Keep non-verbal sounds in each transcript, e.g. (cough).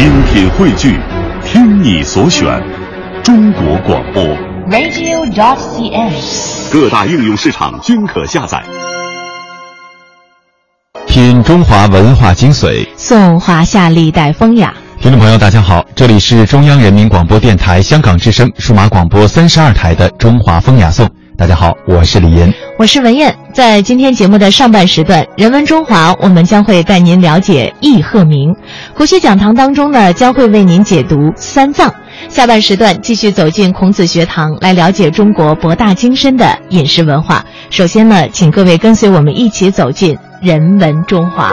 精品汇聚，听你所选，中国广播。radio.cn。各大应用市场均可下载。品中华文化精髓，颂华夏历代风雅。听众朋友，大家好，这里是中央人民广播电台香港之声数码广播三十二台的《中华风雅颂》。大家好，我是李岩，我是文燕。在今天节目的上半时段，《人文中华》，我们将会带您了解易鹤鸣。国学讲堂当中呢，将会为您解读三藏。下半时段继续走进孔子学堂，来了解中国博大精深的饮食文化。首先呢，请各位跟随我们一起走进《人文中华》。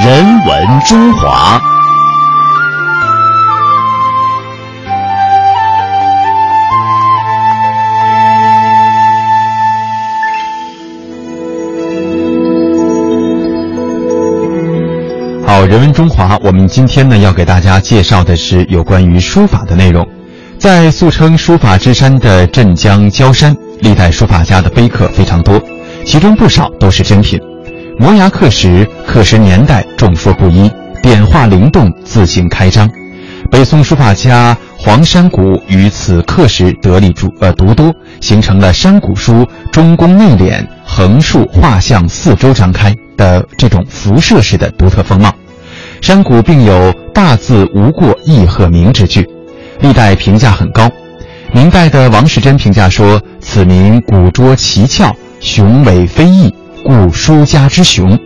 人文中华。好，人文中华，我们今天呢要给大家介绍的是有关于书法的内容。在素称书法之山的镇江焦山，历代书法家的碑刻非常多，其中不少都是珍品。摩崖刻石，刻石年代众说不一，点画灵动，字形开张。北宋书法家黄山谷于此刻石得力诸呃独多，形成了山谷书中宫内敛、横竖画像四周张开的这种辐射式的独特风貌。山谷并有“大字无过易鹤鸣”之句，历代评价很高。明代的王士祯评价说：“此名古拙奇峭，雄伟飞逸，故书家之雄。”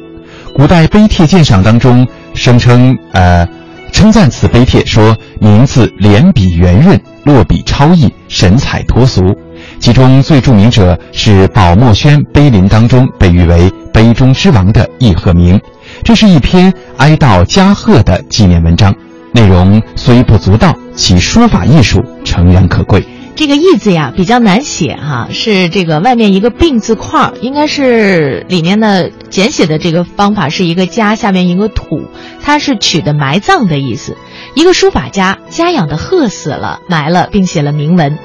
古代碑帖鉴赏当中声称，呃，称赞此碑帖说：“名字连笔圆润，落笔超逸，神采脱俗。”其中最著名者是宝墨轩碑林当中被誉为“碑中之王”的易鹤鸣。这是一篇哀悼嘉贺的纪念文章，内容虽不足道，其书法艺术诚然可贵。这个“意”字呀比较难写哈、是这个外面一个病字块儿，应该是里面的简写的这个方法是一个家，下面一个土，它是取的埋葬的意思。一个书法家家养的鹤死了，埋了，并写了铭文。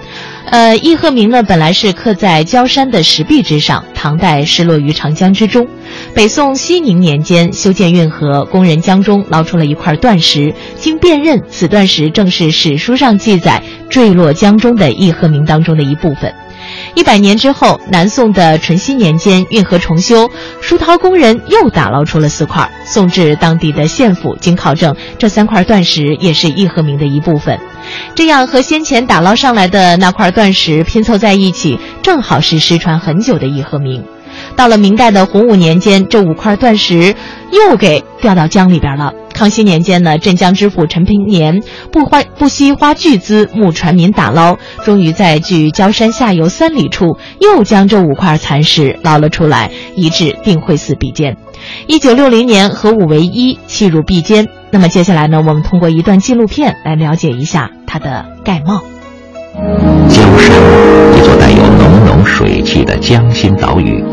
呃，易鹤鸣呢，本来是刻在焦山的石壁之上，唐代失落于长江之中。北宋熙宁年间修建运河，工人江中捞出了一块断石，经辨认，此断石正是史书上记载坠落江中的易鹤鸣当中的一部分。一百年之后，南宋的淳熙年间，运河重修，疏涛工人又打捞出了四块，送至当地的县府。经考证，这三块断石也是易鹤鸣的一部分。这样和先前打捞上来的那块断石拼凑在一起，正好是失传很久的易鹤鸣。到了明代的洪武年间，这五块断石又给掉到江里边了。康熙年间呢，镇江知府陈平年不花不惜花巨资募船民打捞，终于在距焦山下游三里处又将这五块残石捞了出来，移至定慧寺比肩。一九六零年合五为一，弃入壁间。那么接下来呢，我们通过一段纪录片来了解一下它的概貌。焦山，一座带有浓浓水汽的江心岛屿，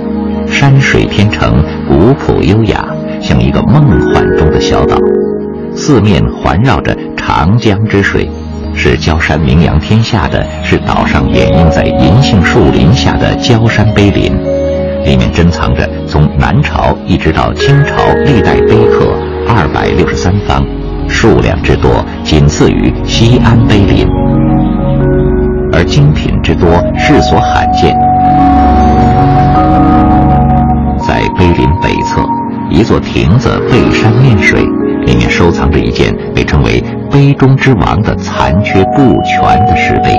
山水天成，古朴优雅，像一个梦幻中的小岛。四面环绕着长江之水，是焦山名扬天下的是岛上掩映在银杏树林下的焦山碑林，里面珍藏着从南朝一直到清朝历代碑刻二百六十三方，数量之多，仅次于西安碑林。而精品之多，世所罕见。在碑林北侧，一座亭子背山面水，里面收藏着一件被称为“碑中之王”的残缺不全的石碑。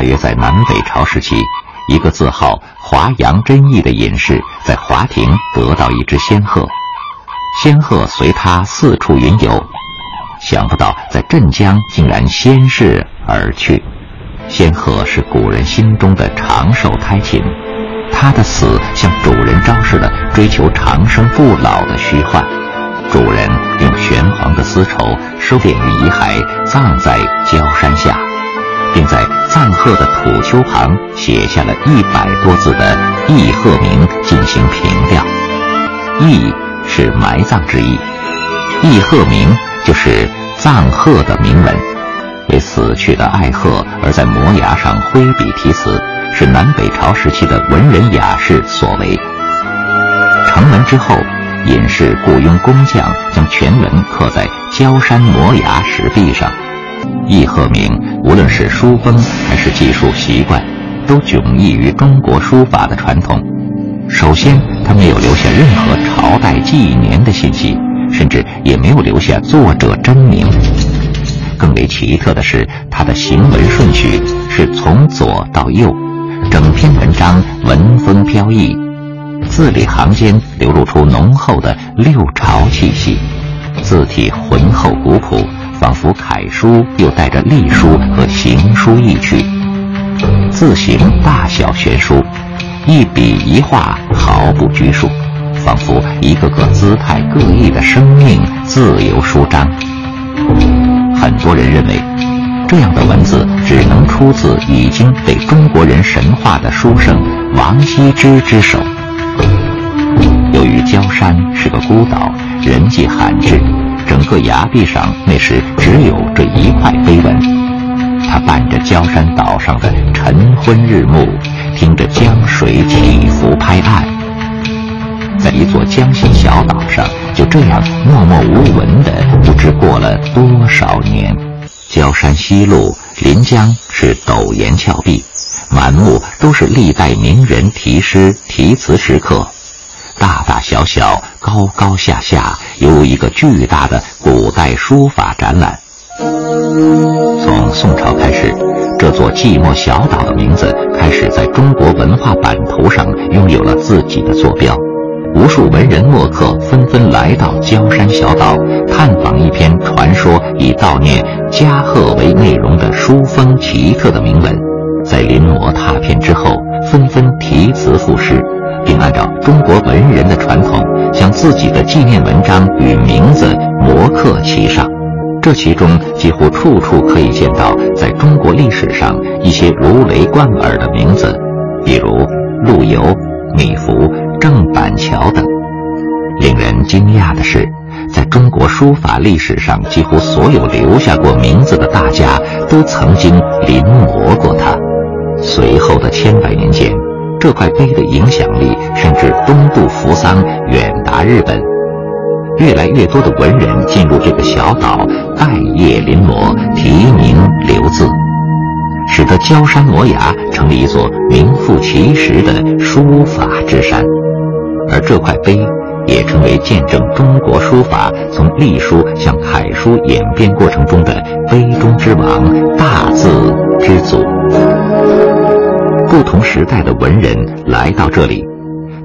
大约在南北朝时期，一个字号华阳真义的隐士在华亭得到一只仙鹤，仙鹤随他四处云游。想不到在镇江竟然仙逝而去，仙鹤是古人心中的长寿胎禽，它的死向主人昭示了追求长生不老的虚幻。主人用玄黄的丝绸收敛于遗骸，葬在焦山下，并在葬鹤的土丘旁写下了一百多字的“易鹤铭”进行凭吊。易是埋葬之意，“易鹤铭”就是葬鹤的铭文。为死去的爱鹤而在摩崖上挥笔题词，是南北朝时期的文人雅士所为。成文之后。隐士雇佣工匠将全文刻在焦山摩崖石壁上。易鹤鸣无论是书风还是技术习惯，都迥异于中国书法的传统。首先，他没有留下任何朝代纪年的信息，甚至也没有留下作者真名。更为奇特的是，他的行文顺序是从左到右，整篇文章文风飘逸。字里行间流露出浓厚的六朝气息，字体浑厚古朴，仿佛楷书又带着隶书和行书意趣。字形大小悬殊，一笔一画毫不拘束，仿佛一个个姿态各异的生命自由舒张。很多人认为，这样的文字只能出自已经被中国人神化的书圣王羲之之手。由于焦山是个孤岛，人迹罕至，整个崖壁上那时只有这一块碑文。他伴着焦山岛上的晨昏日暮，听着江水起伏拍岸，在一座江心小岛上，就这样默默无闻的，不知过了多少年。焦山西麓临江是陡岩峭壁，满目都是历代名人题诗题词石刻。大大小小、高高下下，有一个巨大的古代书法展览。从宋朝开始，这座寂寞小岛的名字开始在中国文化版图上拥有了自己的坐标。无数文人墨客纷纷来到焦山小岛，探访一篇传说以悼念嘉贺为内容的书风奇特的铭文。在临摹拓片之后，纷纷题词赋诗。并按照中国文人的传统，将自己的纪念文章与名字摹刻其上。这其中几乎处处可以见到在中国历史上一些如雷贯耳的名字，比如陆游、米芾、郑板桥等。令人惊讶的是，在中国书法历史上，几乎所有留下过名字的大家都曾经临摹过他。随后的千百年间。这块碑的影响力甚至东渡扶桑，远达日本。越来越多的文人进入这个小岛，拜谒临摹，题名留字，使得焦山摩崖成了一座名副其实的书法之山。而这块碑也成为见证中国书法从隶书向楷书演变过程中的碑中之王、大字之祖。不同时代的文人来到这里，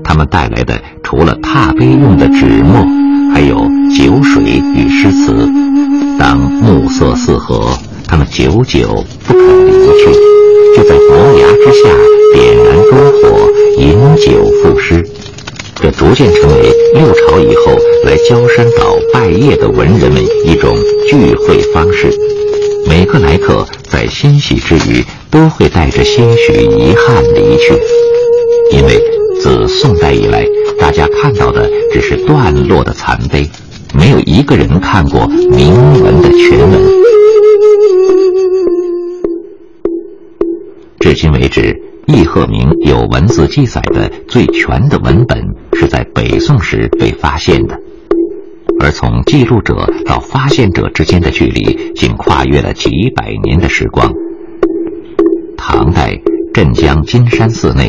他们带来的除了拓碑用的纸墨，还有酒水与诗词。当暮色四合，他们久久不肯离去，就在摩崖之下点燃篝火，饮酒赋诗。这逐渐成为六朝以后来焦山岛拜谒的文人们一种聚会方式。每个来客在欣喜之余。都会带着些许遗憾离去，因为自宋代以来，大家看到的只是段落的残碑，没有一个人看过铭文的全文。至今为止，易鹤铭有文字记载的最全的文本是在北宋时被发现的，而从记录者到发现者之间的距离，竟跨越了几百年的时光。唐代镇江金山寺内，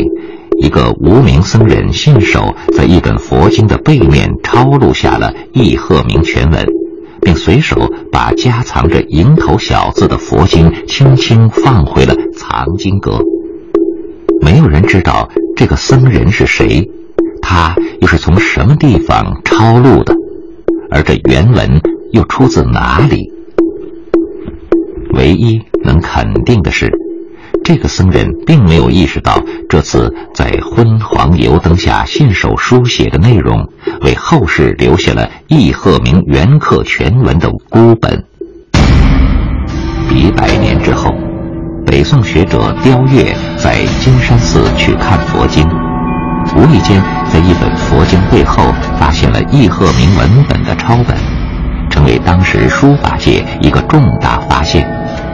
一个无名僧人信手在一本佛经的背面抄录下了易鹤铭全文，并随手把夹藏着蝇头小字的佛经轻轻放回了藏经阁。没有人知道这个僧人是谁，他又是从什么地方抄录的，而这原文又出自哪里？唯一能肯定的是。这个僧人并没有意识到，这次在昏黄油灯下信手书写的内容，为后世留下了易鹤鸣原刻全文的孤本。一百年之后，北宋学者刁岳在金山寺去看佛经，无意间在一本佛经背后发现了易鹤鸣文本的抄本，成为当时书法界一个重大发现。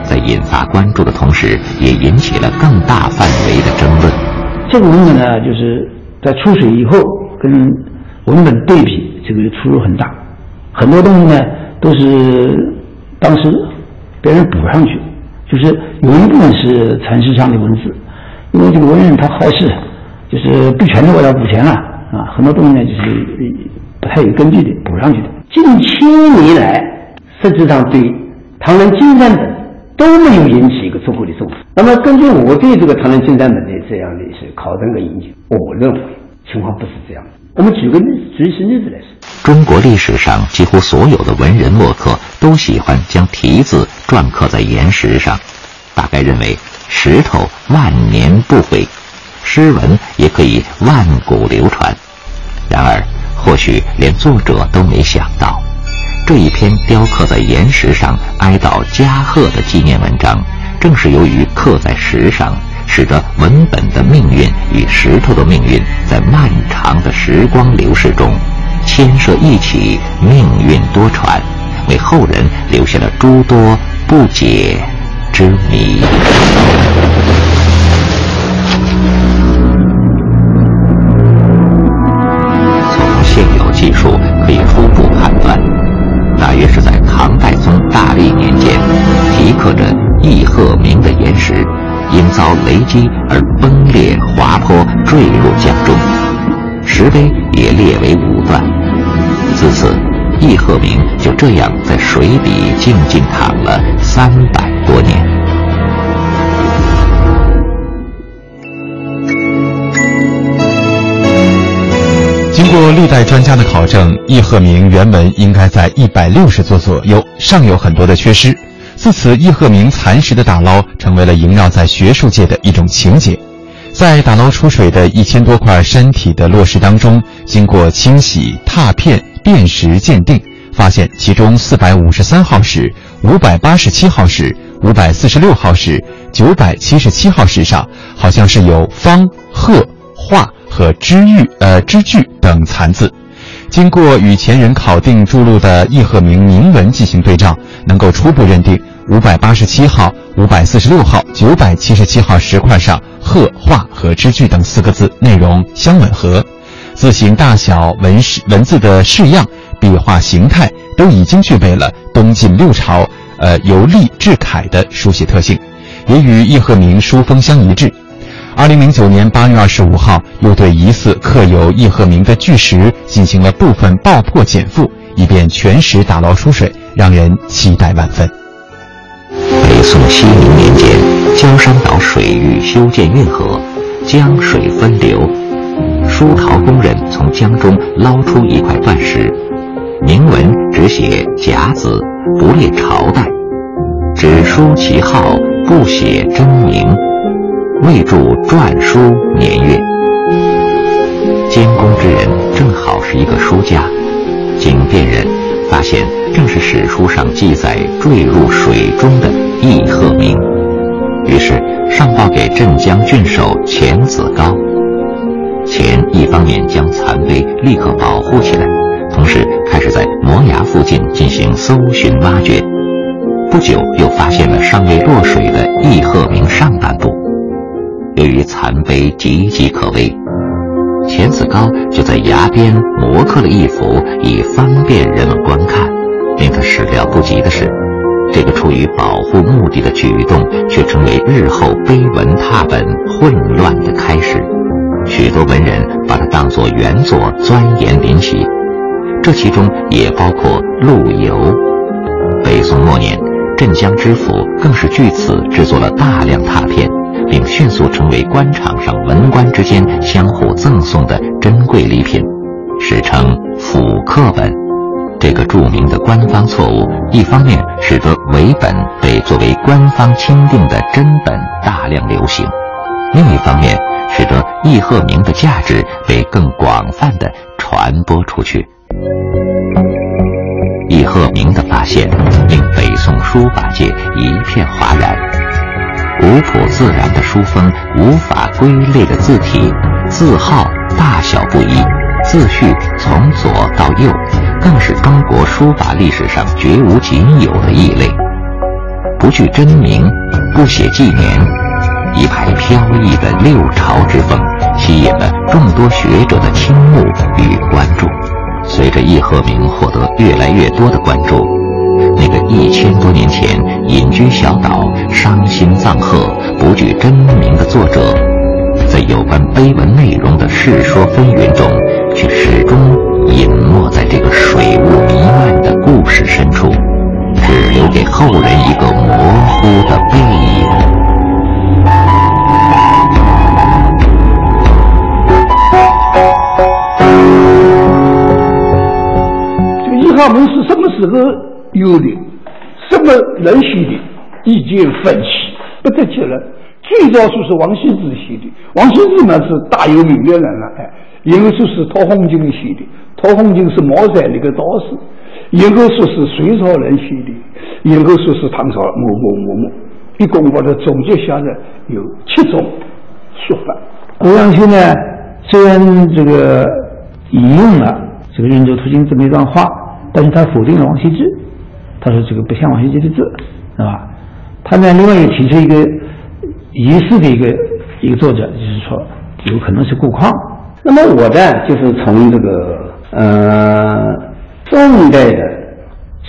在引发关注的同时，也引起了更大范围的争论。这个文本呢，就是在出水以后跟文本对比，这个出入很大。很多东西呢，都是当时别人补上去，就是有一部分是禅师上的文字，因为这个文人他好事，就是不全都要补全了啊。很多东西呢，就是不太有根据的补上去的。近千年来，实际上对唐人金山等。都没有引起一个足够的重视。那么，根据我对这个唐人金丹本的这样的一些考证和研究，我认为情况不是这样的。我们举个例，举一些例子来说，中国历史上几乎所有的文人墨客都喜欢将题字篆刻在岩石上，大概认为石头万年不毁，诗文也可以万古流传。然而，或许连作者都没想到。这一篇雕刻在岩石上哀悼加贺的纪念文章，正是由于刻在石上，使得文本的命运与石头的命运在漫长的时光流逝中牵涉一起，命运多舛，为后人留下了诸多不解之谜。刻着易鹤鸣的岩石，因遭雷击而崩裂滑坡，坠入江中，石碑也列为五段。自此，易鹤鸣就这样在水底静静躺了三百多年。经过历代专家的考证，易鹤鸣原文应该在一百六十座左右，尚有很多的缺失。自此，易鹤鸣残石的打捞成为了萦绕在学术界的一种情节。在打捞出水的一千多块山体的落石当中，经过清洗、拓片、辨识、鉴定，发现其中四百五十三号石、五百八十七号石、五百四十六号石、九百七十七号石上，好像是有方、鹤、画。和知玉、呃知句等残字，经过与前人考定注录的易鹤鸣铭文进行对照，能够初步认定五百八十七号、五百四十六号、九百七十七号石块上“鹤”“画”和“知句”等四个字内容相吻合，字形大小、文式文字的式样、笔画形态都已经具备了东晋六朝呃由隶至楷的书写特性，也与易鹤鸣书风相一致。二零零九年八月二十五号，又对疑似刻有易鹤鸣的巨石进行了部分爆破减负，以便全石打捞出水，让人期待万分。北宋熙宁年间，焦山岛水域修建运河，江水分流，疏陶工人从江中捞出一块断石，铭文只写甲子，不列朝代，只书其号，不写真名。未注篆书年月，监工之人正好是一个书家，经辨认，发现正是史书上记载坠入水中的易鹤鸣，于是上报给镇江郡守钱子高。钱一方面将残碑立刻保护起来，同时开始在摩崖附近进行搜寻挖掘，不久又发现了尚未落水的易鹤鸣上半部。由于残碑岌岌可危，钱子高就在崖边磨刻了一幅，以方便人们观看。令他始料不及的是，这个出于保护目的的举动，却成为日后碑文拓本混乱的开始。许多文人把它当作原作钻研临习，这其中也包括陆游。北宋末年，镇江知府更是据此制作了大量拓片。并迅速成为官场上文官之间相互赠送的珍贵礼品，史称“府刻本”。这个著名的官方错误，一方面使得伪本被作为官方钦定的真本大量流行，另一方面使得易鹤鸣的价值被更广泛的传播出去。易鹤鸣的发现令北宋书法界一片哗然，古朴自然的书风，无法归类的字体，字号大小不一，字序从左到右。更是中国书法历史上绝无仅有的异类，不具真名，不写纪年，一派飘逸的六朝之风，吸引了众多学者的倾慕与关注。随着易鹤鸣获得越来越多的关注，一千多年前隐居小岛、伤心葬鹤、不具真名的作者，在有关碑文内容的世说纷纭中，却始终。隐没在这个水雾弥漫的故事深处，只留给后人一个模糊的背影。这个易号门是什么时候有的？什么人写的？意见分歧，不得结论。最早说是王羲之写的，王羲之呢是大有名的人了，哎，然后说是陶弘景写的。陶弘景是茅山那个道士，然后说是隋朝人写的，然后说是唐朝某某某某，一共把它总结下来有七种说法。欧阳修呢，虽然这个引用了这个《运州图经》这么一段话，但是他否定了王羲之，他说这个不像王羲之的字，是吧？他呢，另外又提出一个疑似的一个一个作者，就是说有可能是顾况。那么我呢，就是从这个。呃，宋代的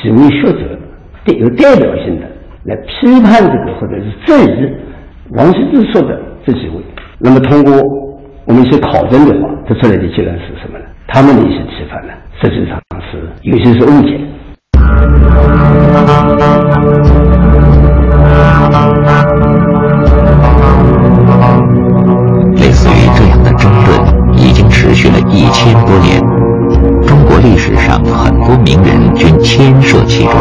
几位学者，有代表性的来批判这个或者是质疑王羲之说的这几位。那么通过我们一些考证的话，得出来的结论是什么呢？他们的一些批判呢，实际上是有些是误解。类似于这样的争论，已经持续了一千多年。中国历史上很多名人均牵涉其中。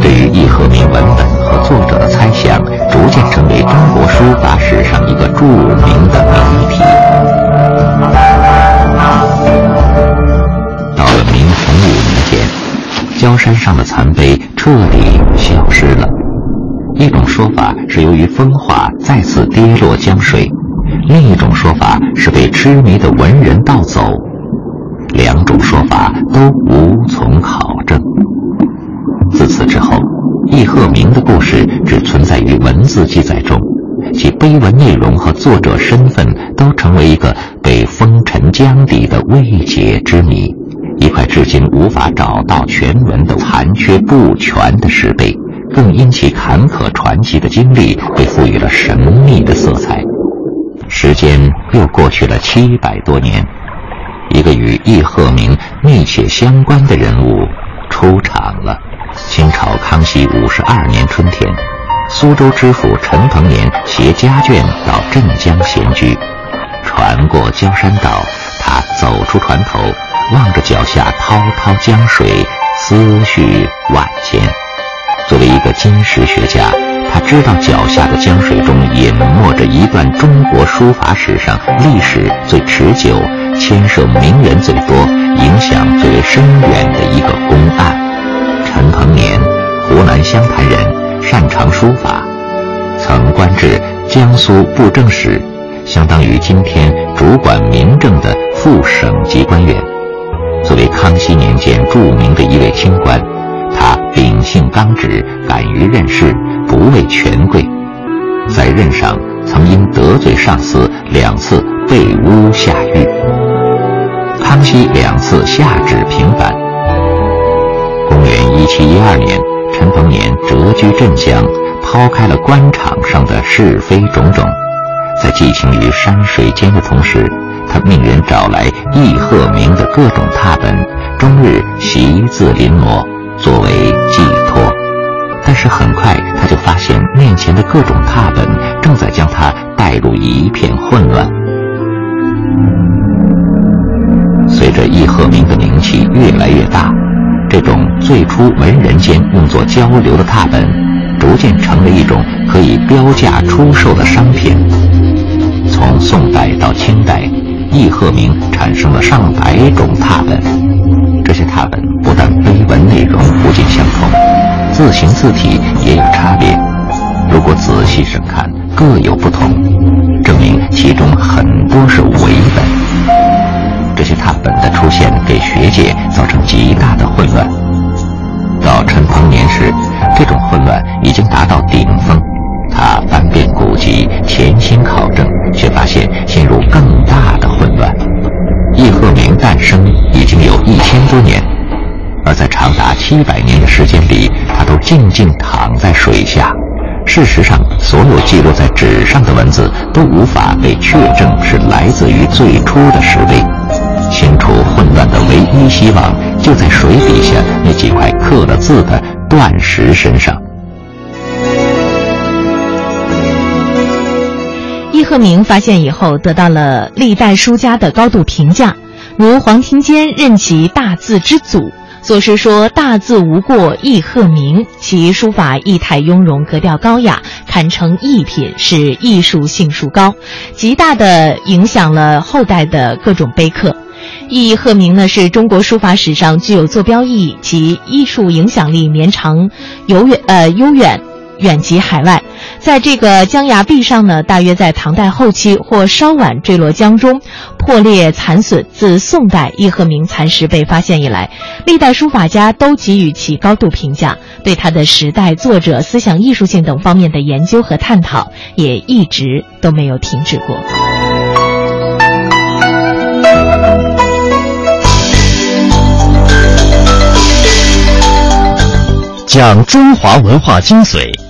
对于易鹤鸣文本和作者的猜想，逐渐成为中国书法史上一个著名的谜题。焦山上的残碑彻底消失了。一种说法是由于风化再次跌落江水，另一种说法是被痴迷的文人盗走。两种说法都无从考证。自此之后，易鹤鸣的故事只存在于文字记载中，其碑文内容和作者身份都成为一个被风尘江底的未解之谜，一块至今无法找到全文的残缺不全的石碑，更因其坎坷传奇的经历被赋予了神秘的色彩。时间又过去了七百多年。一个与易鹤鸣密切相关的人物出场了。清朝康熙五十二年春天，苏州知府陈鹏年携家眷到镇江闲居，船过焦山岛，他走出船头，望着脚下滔滔江水，思绪万千。作为一个金石学家，他知道脚下的江水中隐没着一段中国书法史上历史最持久。牵涉名人最多、影响最为深远的一个公案。陈鹏年，湖南湘潭人，擅长书法，曾官至江苏布政使，相当于今天主管民政的副省级官员。作为康熙年间著名的一位清官，他秉性刚直，敢于任事，不畏权贵。在任上，曾因得罪上司两次被诬下狱。康熙两次下旨平反。公元一七一二年，陈鹏年谪居镇江，抛开了官场上的是非种种，在寄情于山水间的同时，他命人找来易鹤鸣的各种拓本，终日习字临摹，作为寄托。但是很快，他就发现面前的各种拓本正在将他带入一片混乱。随着易鹤鸣的名气越来越大，这种最初文人间用作交流的拓本，逐渐成了一种可以标价出售的商品。从宋代到清代，易鹤鸣产生了上百种拓本，这些拓本不但碑文内容不尽相同，字形字体也有差别。如果仔细审看，各有不同，证明其中很多是伪本。这些拓本的出现给学界造成极大的混乱。到陈鹏年时，这种混乱已经达到顶峰。他翻遍古籍，潜心考证，却发现陷入更大的混乱。易鹤鸣诞生已经有一千多年，而在长达七百年的时间里，他都静静躺在水下。事实上，所有记录在纸上的文字都无法被确证是来自于最初的石碑。清除混乱的唯一希望，就在水底下那几块刻了字的断石身上。鹤鸣发现以后，得到了历代书家的高度评价，如黄庭坚任其大字之祖。作诗说：“大字无过易鹤鸣，其书法意态雍容，格调高雅，堪称逸品，是艺术性数高，极大的影响了后代的各种碑刻。易鹤鸣呢，是中国书法史上具有坐标意义，其艺术影响力绵长、悠远呃悠远。”远及海外，在这个江崖壁上呢，大约在唐代后期或稍晚坠落江中，破裂残损。自宋代易鹤鸣残石被发现以来，历代书法家都给予其高度评价，对他的时代、作者、思想艺术性等方面的研究和探讨也一直都没有停止过。讲中华文化精髓。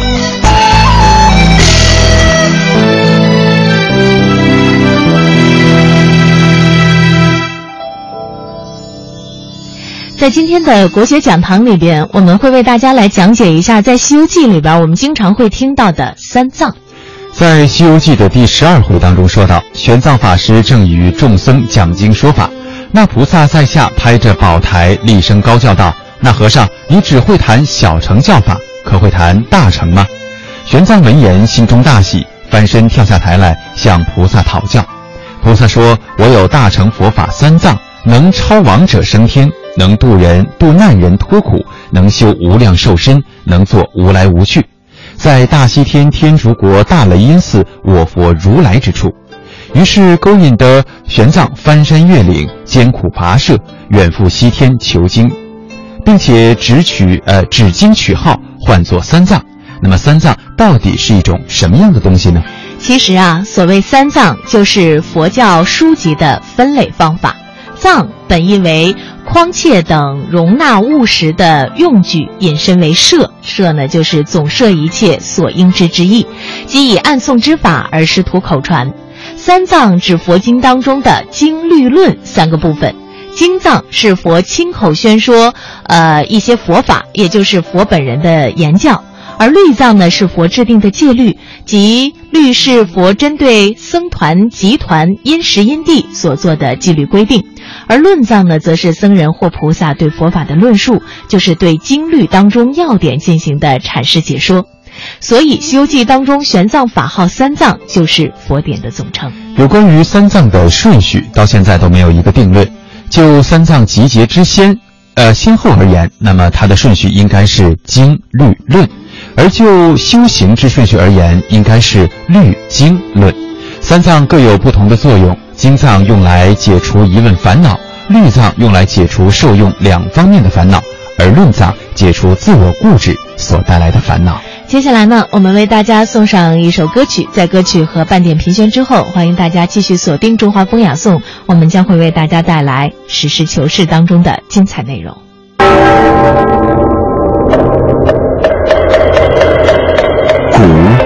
在今天的国学讲堂里边，我们会为大家来讲解一下，在《西游记》里边我们经常会听到的三藏。在《西游记》的第十二回当中说到，玄奘法师正与众僧讲经说法，那菩萨在下拍着宝台，厉声高叫道：“那和尚，你只会谈小乘教法，可会谈大乘吗？”玄奘闻言，心中大喜，翻身跳下台来向菩萨讨教。菩萨说：“我有大乘佛法三藏，能超王者升天。”能渡人、渡难人脱苦，能修无量寿身，能做无来无去，在大西天天竺国大雷音寺我佛如来之处。于是勾引得玄奘翻山越岭，艰苦跋涉，远赴西天求经，并且只取呃只经取号，唤作三藏。那么三藏到底是一种什么样的东西呢？其实啊，所谓三藏，就是佛教书籍的分类方法。藏本意为筐切等容纳物实的用具，引申为摄。摄呢，就是总摄一切所应知之意，即以暗诵之法而师徒口传。三藏指佛经当中的经律论三个部分。经藏是佛亲口宣说，呃，一些佛法，也就是佛本人的言教。而律藏呢，是佛制定的戒律，即律是佛针对僧团、集团因时因地所做的纪律规定；而论藏呢，则是僧人或菩萨对佛法的论述，就是对经律当中要点进行的阐释解说。所以，《西游记》当中玄奘法号三藏，就是佛典的总称。有关于三藏的顺序，到现在都没有一个定论。就三藏集结之先，呃，先后而言，那么它的顺序应该是经、律、论。而就修行之顺序而言，应该是律经论，三藏各有不同的作用。经藏用来解除疑问烦恼，律藏用来解除受用两方面的烦恼，而论藏解除自我固执所带来的烦恼。接下来呢，我们为大家送上一首歌曲，在歌曲和半点评选之后，欢迎大家继续锁定《中华风雅颂》，我们将会为大家带来实事求是当中的精彩内容。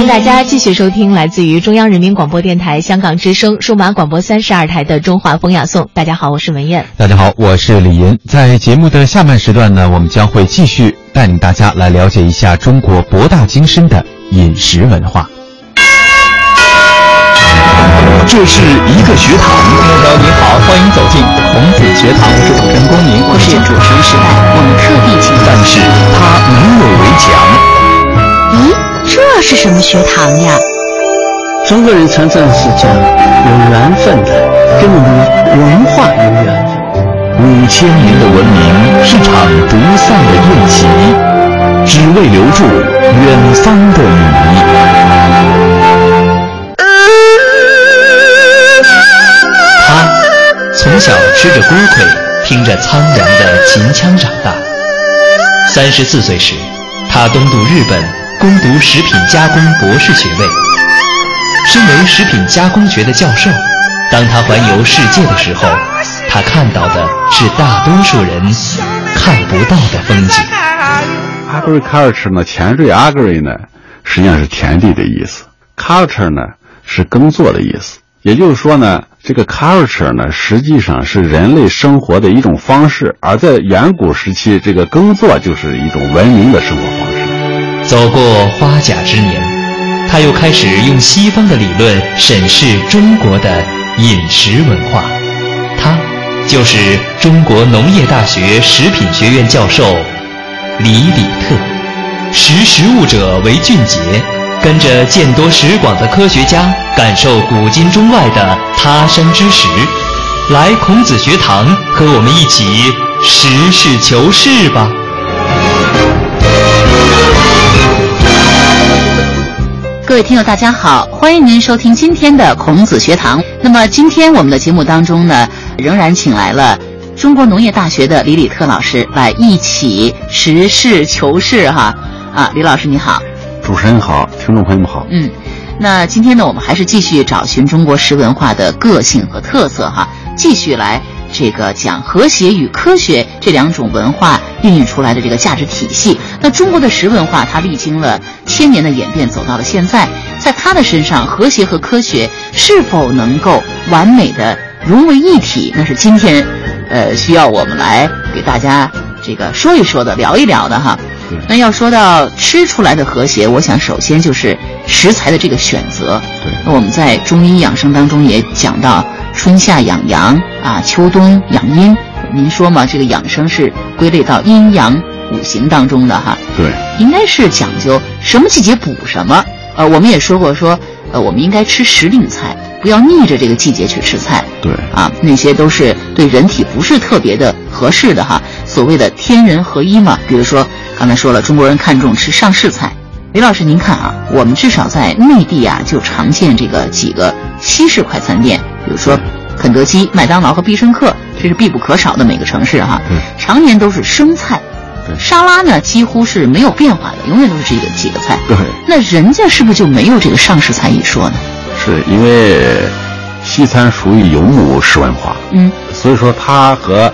迎大家继续收听来自于中央人民广播电台香港之声数码广播三十二台的《中华风雅颂》。大家好，我是文艳。大家好，我是李银。在节目的下半时段呢，我们将会继续带领大家来了解一下中国博大精深的饮食文化。这是一个学堂。听众朋友您好，欢迎走进孔子学堂，我是主持人光明，我是主持人时代，我们特地请。但是它没有围墙。是什么学堂呀？中国人常常是讲有缘分的，跟我们文化有缘分。五千年的文明是场不散的宴席，只为留住远方的你。他从小吃着锅盔，听着苍凉的秦腔长大。三十四岁时，他东渡日本。攻读食品加工博士学位。身为食品加工学的教授，当他环游世界的时候，他看到的是大多数人看不到的风景。Agriculture 呢，前缀 agri 呢，实际上是田地的意思；culture 呢，是耕作的意思。也就是说呢，这个 culture 呢，实际上是人类生活的一种方式，而在远古时期，这个耕作就是一种文明的生活方式。走过花甲之年，他又开始用西方的理论审视中国的饮食文化。他就是中国农业大学食品学院教授李李特。识时务者为俊杰，跟着见多识广的科学家，感受古今中外的他山之石。来孔子学堂，和我们一起实事求是吧。各位听友，大家好，欢迎您收听今天的孔子学堂。那么今天我们的节目当中呢，仍然请来了中国农业大学的李李特老师来一起实事求是哈。啊，李老师你好，主持人好，听众朋友们好。嗯，那今天呢，我们还是继续找寻中国食文化的个性和特色哈，继续来。这个讲和谐与科学这两种文化孕育出来的这个价值体系，那中国的食文化它历经了千年的演变，走到了现在，在它的身上，和谐和科学是否能够完美的融为一体，那是今天，呃，需要我们来给大家这个说一说的，聊一聊的哈。那要说到吃出来的和谐，我想首先就是食材的这个选择。对，那我们在中医养生当中也讲到。春夏养阳啊，秋冬养阴。您说嘛，这个养生是归类到阴阳五行当中的哈。对，应该是讲究什么季节补什么。呃，我们也说过说，呃，我们应该吃时令菜，不要逆着这个季节去吃菜。对，啊，那些都是对人体不是特别的合适的哈。所谓的天人合一嘛，比如说刚才说了，中国人看重吃上市菜。李老师，您看啊，我们至少在内地啊，就常见这个几个西式快餐店。比如说，肯德基、麦当劳和必胜客，这是必不可少的每个城市哈。常年都是生菜，沙拉呢几乎是没有变化的，永远都是这个几个菜。对，那人家是不是就没有这个上市菜一说呢？是因为西餐属于游牧式文化，嗯，所以说它和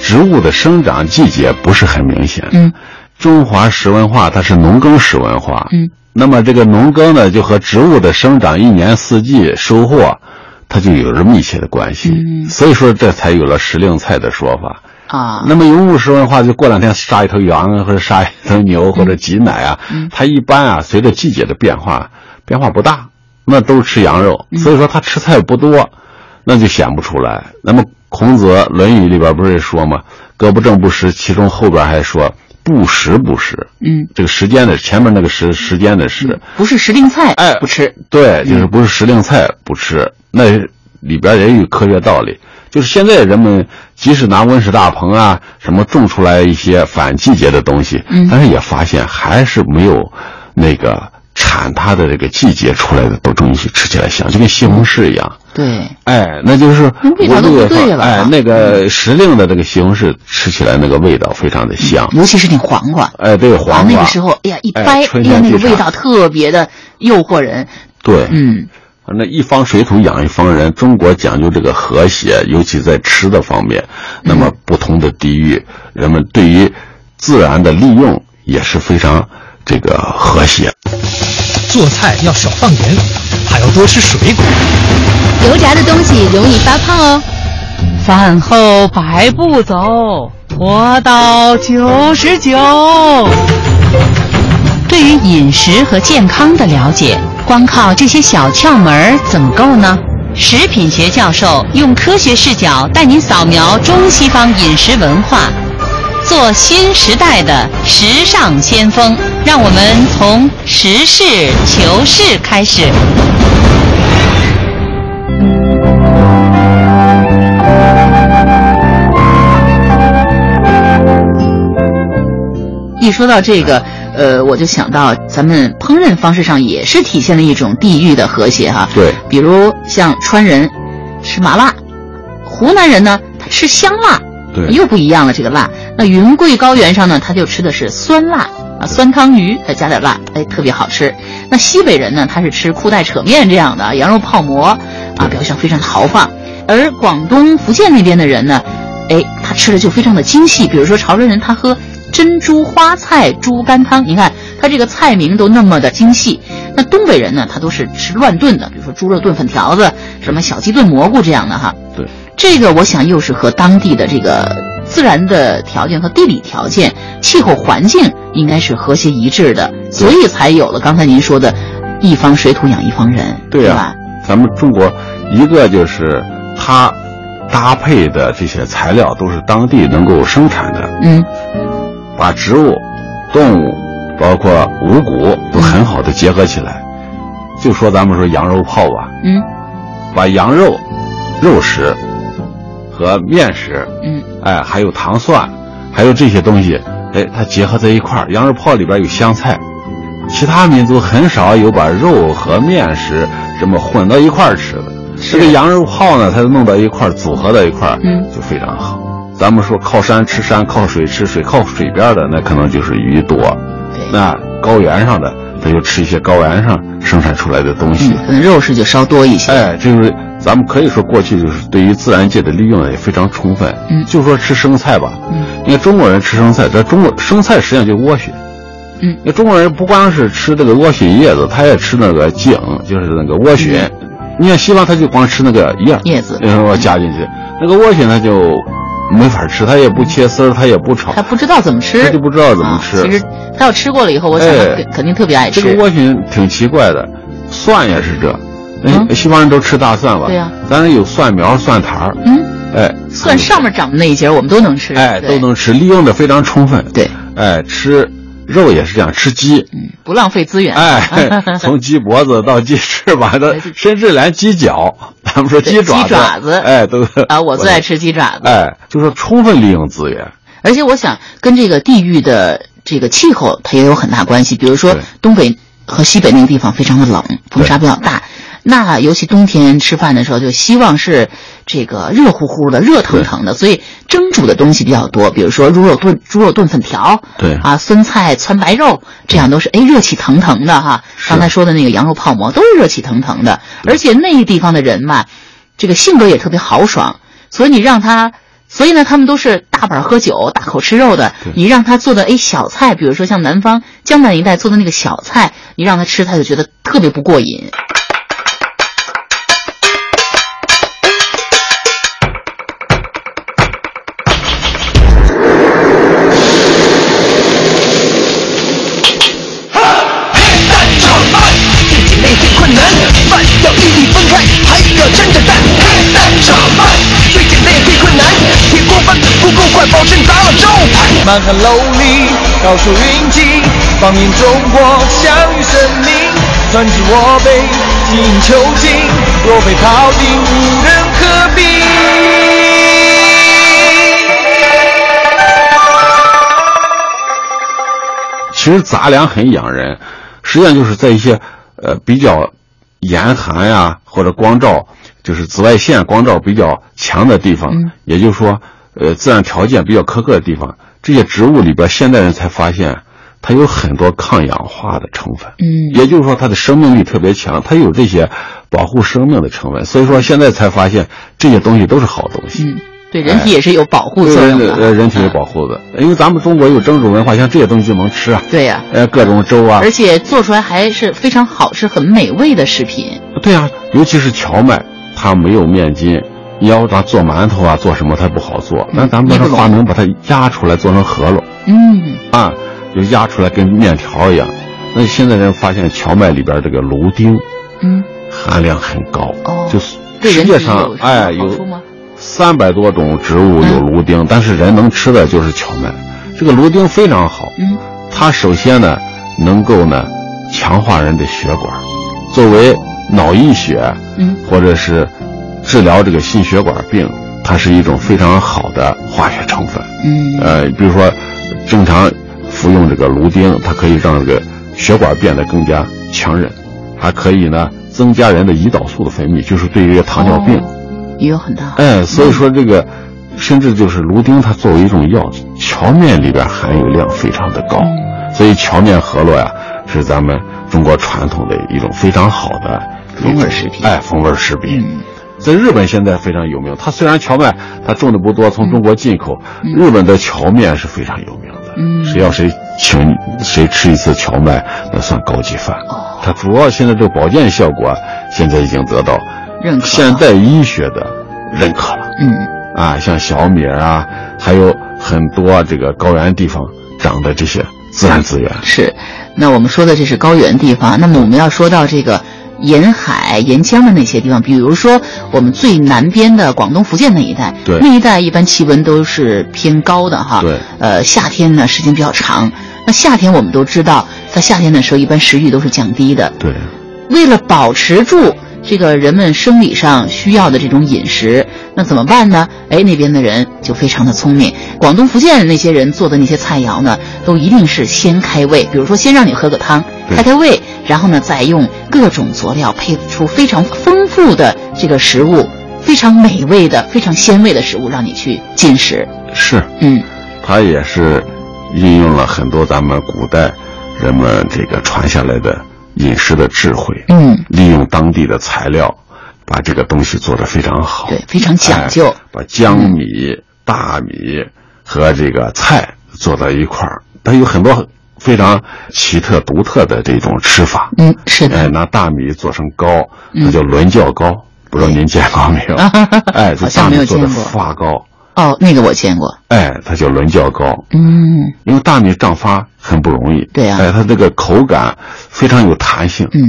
植物的生长季节不是很明显。嗯，中华食文化它是农耕食文化，嗯，那么这个农耕呢，就和植物的生长一年四季收获。它就有着密切的关系，所以说这才有了时令菜的说法啊。那么游牧食文化就过两天杀一头羊或者杀一头牛或者挤奶啊，它一般啊随着季节的变化变化不大，那都吃羊肉，所以说它吃菜不多，那就显不出来。那么孔子《论语》里边不是说吗？格不正不食，其中后边还说不时不食。嗯，这个时间的前面那个时时间的时，不是时令菜，哎，不吃。对，就是不是时令菜不吃。那里边也有科学道理，就是现在人们即使拿温室大棚啊什么种出来一些反季节的东西，嗯，但是也发现还是没有那个产它的这个季节出来的东西吃起来香，就跟西红柿一样。对，哎，那就是味道都不对了。哎，那个时令的这个西红柿吃起来那个味道非常的香，尤其是那黄瓜。哎，对，黄瓜。那个时候，哎呀，一掰，哎呀，那个味道特别的诱惑人。对，嗯。那一方水土养一方人，中国讲究这个和谐，尤其在吃的方面。那么不同的地域，人们对于自然的利用也是非常这个和谐。做菜要少放盐，还要多吃水果。油炸的东西容易发胖哦。饭后百步走，活到九十九。对于饮食和健康的了解。光靠这些小窍门怎么够呢？食品学教授用科学视角带您扫描中西方饮食文化，做新时代的时尚先锋。让我们从实事求是开始。一说到这个。呃，我就想到咱们烹饪方式上也是体现了一种地域的和谐哈。对，比如像川人吃麻辣，湖南人呢他吃香辣，对，又不一样了这个辣。那云贵高原上呢，他就吃的是酸辣啊，酸汤鱼再加点辣，哎，特别好吃。那西北人呢，他是吃裤带扯面这样的羊肉泡馍啊，表现非常的豪放。而广东、福建那边的人呢，哎，他吃的就非常的精细。比如说潮州人，他喝。珍珠花菜猪肝汤，你看他这个菜名都那么的精细。那东北人呢，他都是吃乱炖的，比如说猪肉炖粉条子，什么小鸡炖蘑菇这样的哈。对，这个我想又是和当地的这个自然的条件和地理条件、气候环境应该是和谐一致的，所以才有了刚才您说的“一方水土养一方人”，对吧。咱们中国一个就是它搭配的这些材料都是当地能够生产的，嗯。把植物、动物，包括五谷都很好的结合起来。就说咱们说羊肉泡吧，嗯，把羊肉、肉食和面食，嗯，哎，还有糖蒜，还有这些东西，哎，它结合在一块儿。羊肉泡里边有香菜，其他民族很少有把肉和面食这么混到一块儿吃的。这个羊肉泡呢，它弄到一块儿，组合到一块儿，嗯，就非常好。咱们说靠山吃山，靠水吃水，靠水边的那可能就是鱼多。那高原上的，他就吃一些高原上生产出来的东西，可能肉食就稍多一些。哎，就是咱们可以说过去就是对于自然界的利用也非常充分。嗯，就说吃生菜吧，嗯，因为中国人吃生菜，在中国生菜实际上就是莴笋。嗯，因为中国人不光是吃这个莴笋叶子，他也吃那个茎，就是那个莴苣。你看西方他就光吃那个叶叶子，然后加进去，那个莴笋呢就。没法吃，他也不切丝儿，他也不炒，他不知道怎么吃，他就不知道怎么吃。其实他要吃过了以后，我想他肯定特别爱吃。这个莴笋挺奇怪的，蒜也是这，嗯，西方人都吃大蒜吧？对呀，咱这有蒜苗、蒜苔儿，嗯，哎，蒜上面长的那一节我们都能吃，哎，都能吃，利用的非常充分。对，哎，吃肉也是这样，吃鸡，嗯，不浪费资源。哎，(laughs) 从鸡脖子到鸡翅膀的，(laughs) 甚至连鸡脚。咱们说鸡爪子，鸡爪子，哎，都啊，(laughs) 我最爱吃鸡爪子，哎，就是充分利用资源。而且我想跟这个地域的这个气候，它也有很大关系。比如说东北和西北那个地方非常的冷，风沙比较大。那尤其冬天吃饭的时候，就希望是这个热乎乎的、热腾腾的，所以蒸煮的东西比较多。比如说猪肉炖猪肉炖粉条，对啊，酸菜汆白肉，这样都是哎热气腾腾的哈。刚才说的那个羊肉泡馍都是热气腾腾的，而且那个地方的人嘛，这个性格也特别豪爽，所以你让他，所以呢，他们都是大碗喝酒、大口吃肉的。你让他做的哎小菜，比如说像南方江南一带做的那个小菜，你让他吃，他就觉得特别不过瘾。满汉楼里，高手云集，放眼中国，享誉盛名。专治我辈，精益求精，若非庖丁，无人可比。其实杂粮很养人。实实际上就是在一些呃比较严寒呀或者光照就是紫外线光照比较强的地方，嗯也就是说呃自然条件比较苛刻的地方，这些植物里边现代人才发现。它有很多抗氧化的成分，嗯，也就是说它的生命力特别强，它有这些保护生命的成分，所以说现在才发现这些东西都是好东西。嗯，对人体也是有保护作用的。呃，人体有保护的，因为咱们中国有蒸煮文化，像这些东西就能吃啊。对呀、呃，各种粥啊，而且做出来还是非常好吃、很美味的食品。对啊，尤其是荞麦，它没有面筋，你要咱做馒头啊，做什么它不好做。那咱们把它发明把它压出来做成饸饹，嗯，啊，就压出来跟面条一样。那现在人发现荞麦里边这个芦丁，嗯，含量很高，哦就是世界上哎有三百多种植物有芦丁，但是人能吃的就是荞麦。这个芦丁非常好，嗯，它首先呢能够呢强化人的血管，作为脑溢血，嗯，或者是治疗这个心血管病，它是一种非常好的化学成分。嗯，呃，比如说正常服用这个芦丁，它可以让这个血管变得更加强韧，还可以呢增加人的胰岛素的分泌，就是对于糖尿病。也有很大。哎，所以说这个，甚至就是芦丁，它作为一种药，荞面里边含有量非常的高，所以荞面饸饹呀，是咱们中国传统的一种非常好的风味食品。哎，风味食品。嗯在日本现在非常有名，它虽然荞麦它种的不多，从中国进口，日本的荞面是非常有名的。嗯，谁要谁请谁吃一次荞麦，那算高级饭。哦，它主要现在这个保健效果，现在已经得到认可现代医学的认可了。嗯，啊，像小米啊，还有很多这个高原地方长的这些自然资源。是，那我们说的这是高原地方，那么我们要说到这个。沿海、沿江的那些地方，比如说我们最南边的广东、福建那一带，对，那一带一般气温都是偏高的哈。对，呃，夏天呢时间比较长。那夏天我们都知道，在夏天的时候，一般食欲都是降低的。对，为了保持住这个人们生理上需要的这种饮食，那怎么办呢？哎，那边的人就非常的聪明。广东、福建那些人做的那些菜肴呢，都一定是先开胃，比如说先让你喝个汤，开开胃，然后呢再用各种佐料配出非常丰富的这个食物，非常美味的、非常鲜味的食物，让你去进食。是，嗯，它也是运用了很多咱们古代人们这个传下来的饮食的智慧，嗯，利用当地的材料，把这个东西做得非常好，对，非常讲究，哎、把江米、嗯、大米和这个菜做到一块儿，它有很多非常奇特独特的这种吃法，嗯，是的，哎，拿大米做成糕，它叫伦教糕，嗯、不知道您见过没有？哎，(laughs) 这大米做的发糕。哦，那个我见过。哎，它叫伦教糕。嗯，因为大米胀发很不容易。对呀、啊。哎，它这个口感非常有弹性。嗯，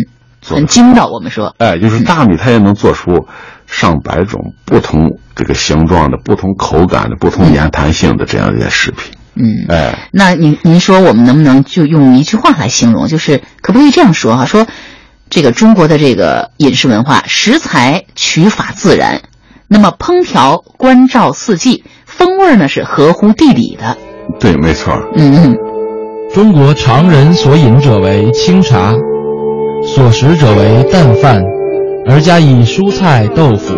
很筋道。我们说。哎，就是大米它也能做出上百种不同这个形状的、不同口感的、不同粘弹性的这样一些食品。嗯，哎，那您您说我们能不能就用一句话来形容？就是可不可以这样说哈、啊？说这个中国的这个饮食文化，食材取法自然。那么烹调关照四季，风味呢是合乎地理的。对，没错。嗯嗯。中国常人所饮者为清茶，所食者为淡饭，而加以蔬菜、豆腐，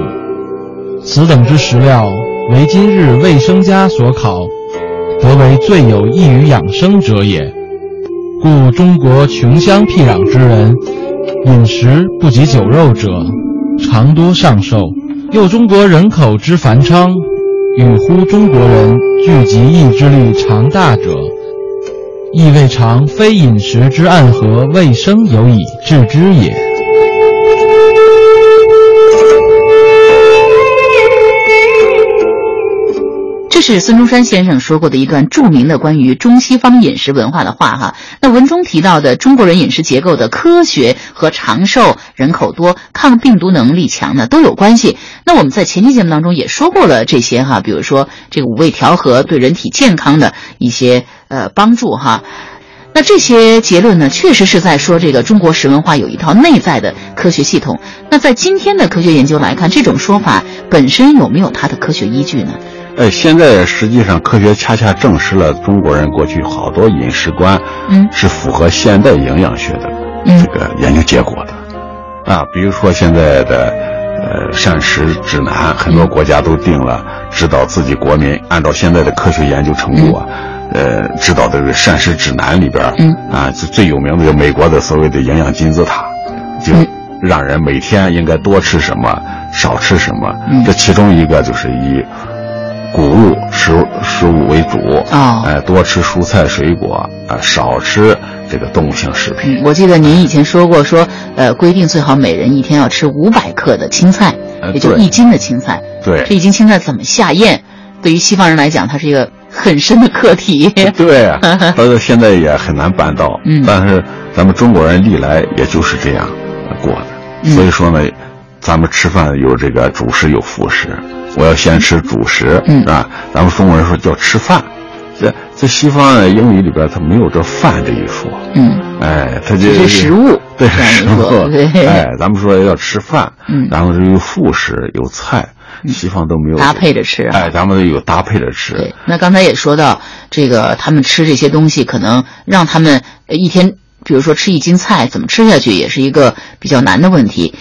此等之食料，为今日卫生家所考，则为最有益于养生者也。故中国穷乡僻壤之人，饮食不及酒肉者，常多上寿。又中国人口之繁昌，与乎中国人聚集意志力常大者，亦未尝非饮食之暗合卫生有以致之也。这是孙中山先生说过的一段著名的关于中西方饮食文化的话哈。那文中提到的中国人饮食结构的科学和长寿、人口多、抗病毒能力强呢都有关系。那我们在前期节目当中也说过了这些哈，比如说这个五味调和对人体健康的一些呃帮助哈。那这些结论呢，确实是在说这个中国食文化有一套内在的科学系统。那在今天的科学研究来看，这种说法本身有没有它的科学依据呢？哎，现在实际上科学恰恰证实了中国人过去好多饮食观，嗯，是符合现代营养学的。这个研究结果的，啊，比如说现在的呃膳食指南，很多国家都定了，指导自己国民按照现在的科学研究成果，呃，指导这个膳食指南里边，啊，最最有名的就美国的所谓的营养金字塔，就让人每天应该多吃什么，少吃什么，这其中一个就是以。谷物食食物为主啊，哎，多吃蔬菜水果啊，少吃这个动物性食品。我记得您以前说过，说呃，规定最好每人一天要吃五百克的青菜，也就一斤的青菜。对，这一斤青菜怎么下咽？对于西方人来讲，它是一个很深的课题。(laughs) 对啊，到现在也很难办到。嗯，但是咱们中国人历来也就是这样过的，所以说呢，咱们吃饭有这个主食有副食。我要先吃主食，嗯啊？咱们中国人说叫吃饭，在在西方的英语里边，它没有这饭这一说。嗯，哎，它就是食物，对食物。对，哎，咱们说要吃饭，嗯，然后有副食，有菜，西方都没有搭配着吃。哎，咱们都有搭配着吃。对，那刚才也说到这个，他们吃这些东西，可能让他们一天，比如说吃一斤菜，怎么吃下去，也是一个比较难的问题。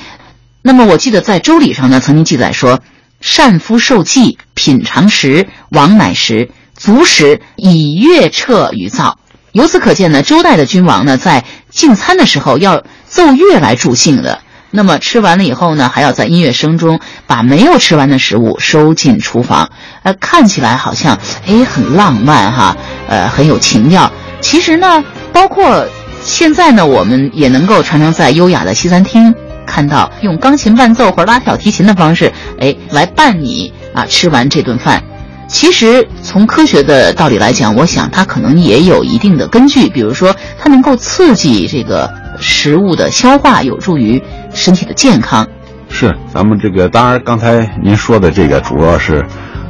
那么我记得在周礼上呢，曾经记载说。善夫受祭，品尝食，王乃食，足食以乐彻于灶。由此可见呢，周代的君王呢，在进餐的时候要奏乐来助兴的。那么吃完了以后呢，还要在音乐声中把没有吃完的食物收进厨房。呃，看起来好像哎很浪漫哈，呃很有情调。其实呢，包括现在呢，我们也能够常常在优雅的西餐厅。看到用钢琴伴奏或者拉小提琴的方式，哎，来伴你啊吃完这顿饭。其实从科学的道理来讲，我想它可能也有一定的根据。比如说，它能够刺激这个食物的消化，有助于身体的健康。是，咱们这个当然刚才您说的这个主要是，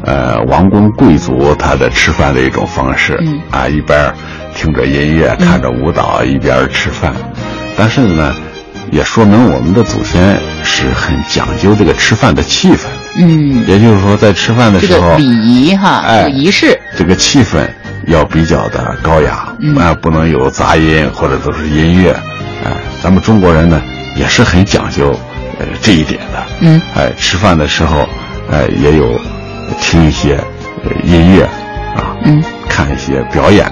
呃，王公贵族他的吃饭的一种方式。嗯啊，一边听着音乐，看着舞蹈，一边吃饭。但是呢。也说明我们的祖先是很讲究这个吃饭的气氛，嗯，也就是说在吃饭的时候，礼仪哈，哎，仪式，这个气氛要比较的高雅，啊，不能有杂音或者都是音乐，哎，咱们中国人呢也是很讲究，呃，这一点的，嗯，哎，吃饭的时候，哎，也有听一些音乐，啊，嗯，看一些表演，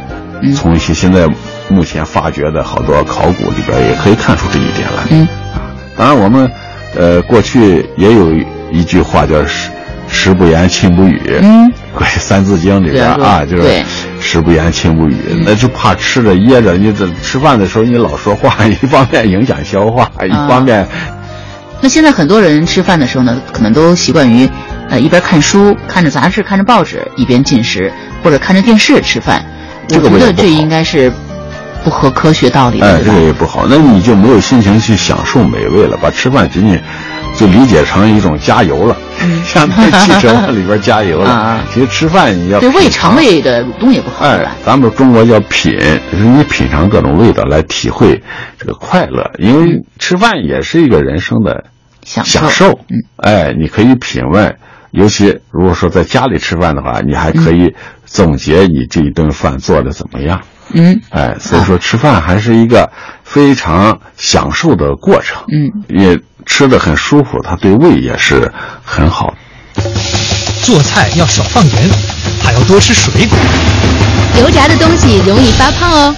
从一些现在。目前发掘的好多考古里边也可以看出这一点来。嗯，啊，当然我们，呃，过去也有一句话叫“食食不言，寝不语”。嗯，对，《三字经》里边啊，就是“食不言，寝不语 (laughs) ”，那就怕吃着噎着。你这吃饭的时候你老说话，(laughs) 一方面影响消化，一方面。那现在很多人吃饭的时候呢，可能都习惯于，呃，一边看书、看着杂志、看着报纸，一边进食，或者看着电视吃饭。这个我觉得这应该是。不合科学道理，哎，这个也不好。那你就没有心情去享受美味了，把吃饭仅仅就理解成一种加油了，(laughs) 像在汽车里边加油了。(laughs) 其实吃饭你要对胃肠胃的蠕动也不好。哎，咱们中国叫品，就是你品尝各种味道来体会这个快乐。因为吃饭也是一个人生的享受。嗯，哎，你可以品味，尤其如果说在家里吃饭的话，你还可以总结你这一顿饭做的怎么样。嗯，哎，所以说吃饭还是一个非常享受的过程。嗯，也吃的很舒服，它对胃也是很好。做菜要少放盐，还要多吃水果。油炸的东西容易发胖哦。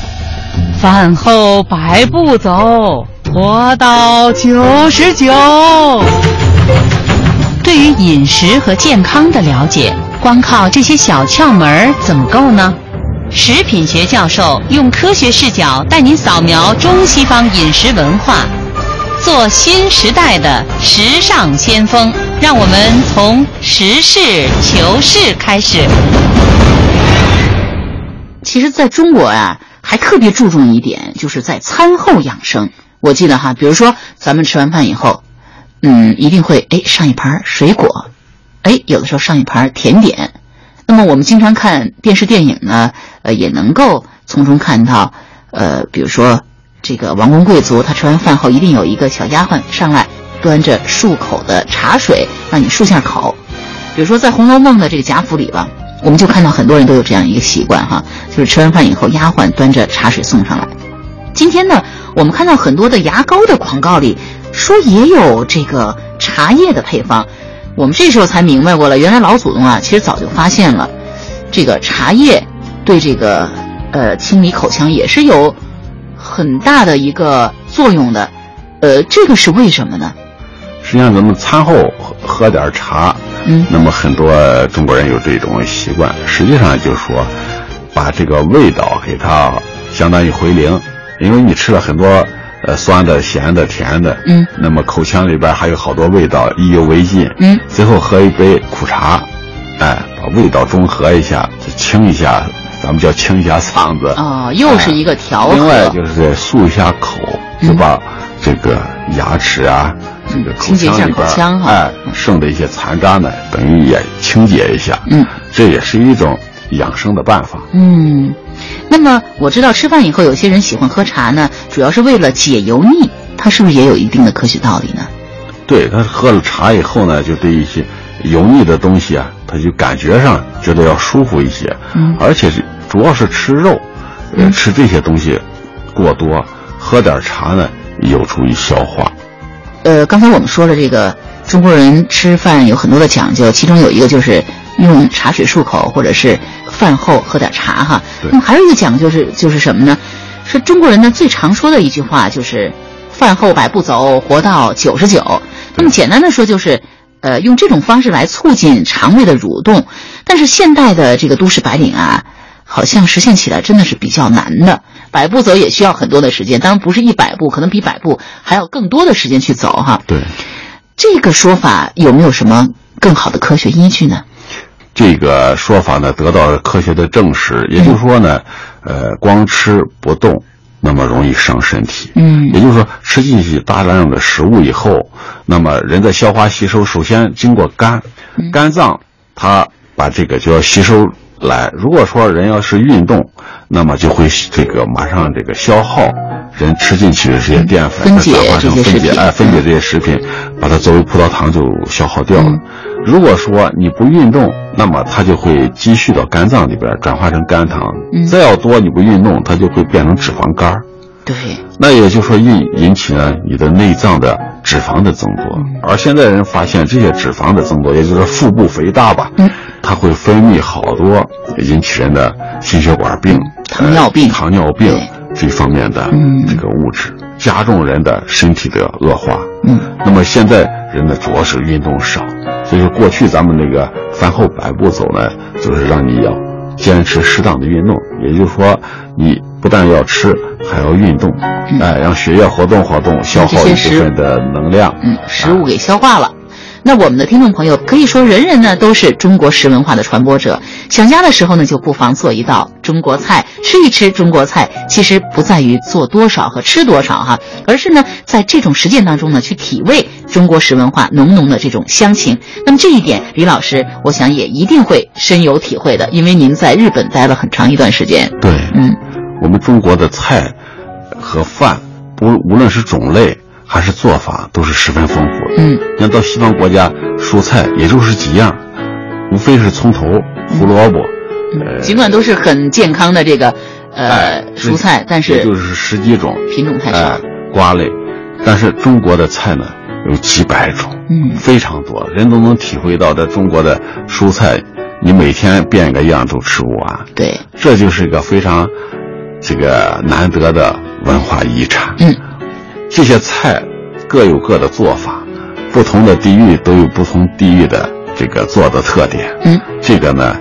饭后百步走，活到九十九。对于饮食和健康的了解，光靠这些小窍门怎么够呢？食品学教授用科学视角带您扫描中西方饮食文化，做新时代的时尚先锋。让我们从实事求是开始。其实，在中国啊，还特别注重一点，就是在餐后养生。我记得哈，比如说咱们吃完饭以后，嗯，一定会哎上一盘水果，哎，有的时候上一盘甜点。那么我们经常看电视电影呢，呃，也能够从中看到，呃，比如说这个王公贵族，他吃完饭后一定有一个小丫鬟上来端着漱口的茶水，让你漱下口。比如说在《红楼梦》的这个贾府里吧，我们就看到很多人都有这样一个习惯哈，就是吃完饭以后，丫鬟端着茶水送上来。今天呢，我们看到很多的牙膏的广告里说也有这个茶叶的配方，我们这时候才明白过来，原来老祖宗啊，其实早就发现了这个茶叶对这个呃清理口腔也是有很大的一个作用的，呃，这个是为什么呢？实际上，咱们餐后喝喝点茶，嗯，那么很多中国人有这种习惯，实际上就是说，把这个味道给它相当于回零，因为你吃了很多呃酸的、咸的、甜的，嗯，那么口腔里边还有好多味道意犹未尽，嗯，最后喝一杯苦茶，哎，把味道中和一下，就清一下，咱们叫清一下嗓子，哦，又是一个调和。另外就是漱一下口，就把这个牙齿啊。这个口腔哈，哎，剩的一些残渣呢，等于也清洁一下。嗯，这也是一种养生的办法。嗯，那么我知道吃饭以后有些人喜欢喝茶呢，主要是为了解油腻，它是不是也有一定的科学道理呢？对，他喝了茶以后呢，就对一些油腻的东西啊，他就感觉上觉得要舒服一些。嗯，而且是主要是吃肉，呃，吃这些东西过多，喝点茶呢，有助于消化。呃，刚才我们说了，这个中国人吃饭有很多的讲究，其中有一个就是用茶水漱口，或者是饭后喝点茶哈。那么还有一个讲究是，就是什么呢？是中国人呢最常说的一句话，就是“饭后百步走，活到九十九”。那么简单的说，就是呃用这种方式来促进肠胃的蠕动。但是现代的这个都市白领啊，好像实现起来真的是比较难的。百步走也需要很多的时间，当然不是一百步，可能比百步还要更多的时间去走哈。对，这个说法有没有什么更好的科学依据呢？这个说法呢得到了科学的证实，也就是说呢，呃，光吃不动，那么容易伤身体。嗯，也就是说，吃进去大量的食物以后，那么人在消化吸收，首先经过肝，肝脏它把这个就要吸收。来，如果说人要是运动，那么就会这个马上这个消耗人吃进去的这些淀粉，分解这些分解哎，分解这些食品，把它作为葡萄糖就消耗掉了。如果说你不运动，那么它就会积蓄到肝脏里边，转化成肝糖。再要多，你不运动，它就会变成脂肪肝。对，那也就是说引引起呢你的内脏的脂肪的增多，而现在人发现这些脂肪的增多，也就是腹部肥大吧，嗯，它会分泌好多引起人的心血管病、糖尿病、糖尿病这方面的这个物质，加重人的身体的恶化。嗯，那么现在人呢主要是运动少，所以说过去咱们那个饭后百步走呢，就是让你要坚持适当的运动，也就是说你。不但要吃，还要运动，哎，让血液活动活动，消耗一部分的能量，嗯，食物给消化了。那我们的听众朋友可以说，人人呢都是中国食文化的传播者。想家的时候呢，就不妨做一道中国菜，吃一吃中国菜。其实不在于做多少和吃多少哈，而是呢，在这种实践当中呢，去体味中国食文化浓浓的这种乡情。那么这一点，李老师，我想也一定会深有体会的，因为您在日本待了很长一段时间。对，嗯。我们中国的菜和饭，不无论是种类还是做法，都是十分丰富的。嗯，像到西方国家，蔬菜也就是几样，无非是葱头、胡萝卜。呃，尽管都是很健康的这个呃蔬菜，但是也就是十几种品种太少。瓜类，但是中国的菜呢有几百种，嗯，非常多，人都能体会到这中国的蔬菜，你每天变个样都吃不完。对，这就是一个非常。这个难得的文化遗产，嗯，这些菜各有各的做法，不同的地域都有不同地域的这个做的特点，嗯，这个呢，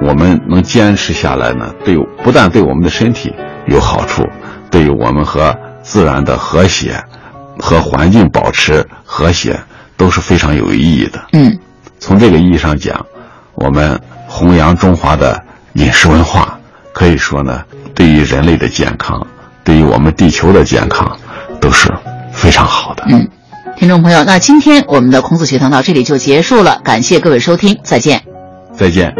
我们能坚持下来呢，对不但对我们的身体有好处，对于我们和自然的和谐，和环境保持和谐都是非常有意义的，嗯，从这个意义上讲，我们弘扬中华的饮食文化，可以说呢。对于人类的健康，对于我们地球的健康，都是非常好的。嗯，听众朋友，那今天我们的孔子学堂到这里就结束了，感谢各位收听，再见。再见。